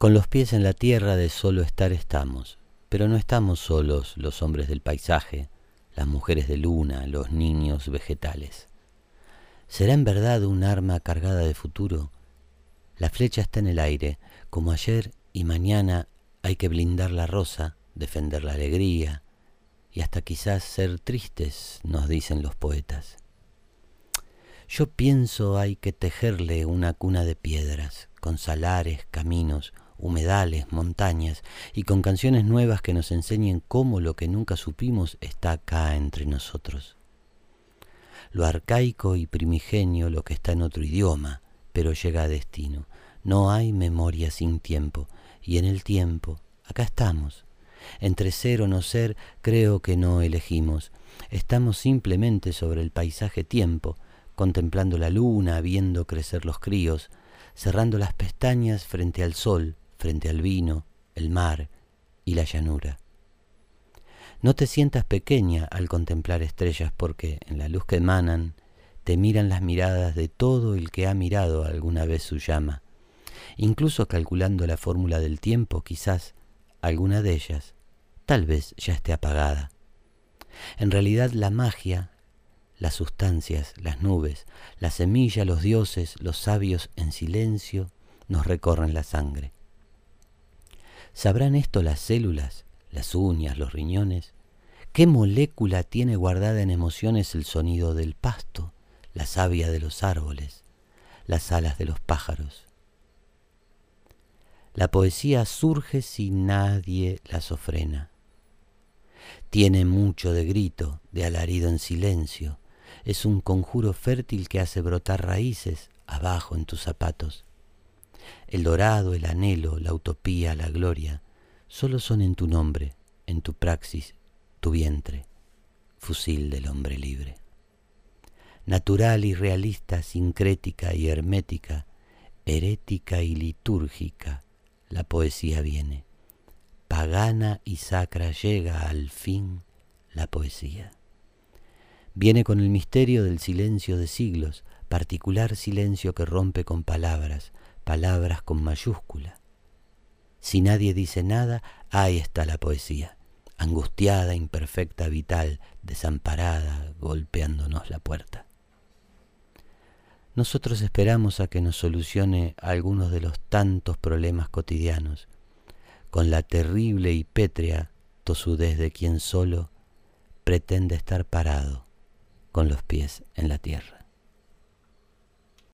Con los pies en la tierra de solo estar estamos, pero no estamos solos los hombres del paisaje, las mujeres de luna, los niños vegetales. ¿Será en verdad un arma cargada de futuro? La flecha está en el aire, como ayer y mañana hay que blindar la rosa, defender la alegría y hasta quizás ser tristes, nos dicen los poetas. Yo pienso hay que tejerle una cuna de piedras, con salares, caminos, humedales, montañas, y con canciones nuevas que nos enseñen cómo lo que nunca supimos está acá entre nosotros. Lo arcaico y primigenio, lo que está en otro idioma, pero llega a destino. No hay memoria sin tiempo, y en el tiempo, acá estamos. Entre ser o no ser, creo que no elegimos. Estamos simplemente sobre el paisaje tiempo, contemplando la luna, viendo crecer los críos, cerrando las pestañas frente al sol, frente al vino, el mar y la llanura. No te sientas pequeña al contemplar estrellas porque en la luz que emanan te miran las miradas de todo el que ha mirado alguna vez su llama. Incluso calculando la fórmula del tiempo, quizás alguna de ellas tal vez ya esté apagada. En realidad la magia, las sustancias, las nubes, la semilla, los dioses, los sabios en silencio nos recorren la sangre. ¿Sabrán esto las células, las uñas, los riñones? ¿Qué molécula tiene guardada en emociones el sonido del pasto, la savia de los árboles, las alas de los pájaros? La poesía surge si nadie la sofrena. Tiene mucho de grito, de alarido en silencio. Es un conjuro fértil que hace brotar raíces abajo en tus zapatos. El dorado, el anhelo, la utopía, la gloria, solo son en tu nombre, en tu praxis, tu vientre, fusil del hombre libre. Natural y realista, sincrética y hermética, herética y litúrgica, la poesía viene. Pagana y sacra llega al fin la poesía. Viene con el misterio del silencio de siglos, particular silencio que rompe con palabras, palabras con mayúscula. Si nadie dice nada, ahí está la poesía, angustiada, imperfecta, vital, desamparada, golpeándonos la puerta. Nosotros esperamos a que nos solucione algunos de los tantos problemas cotidianos, con la terrible y pétrea tosudez de quien solo pretende estar parado con los pies en la tierra.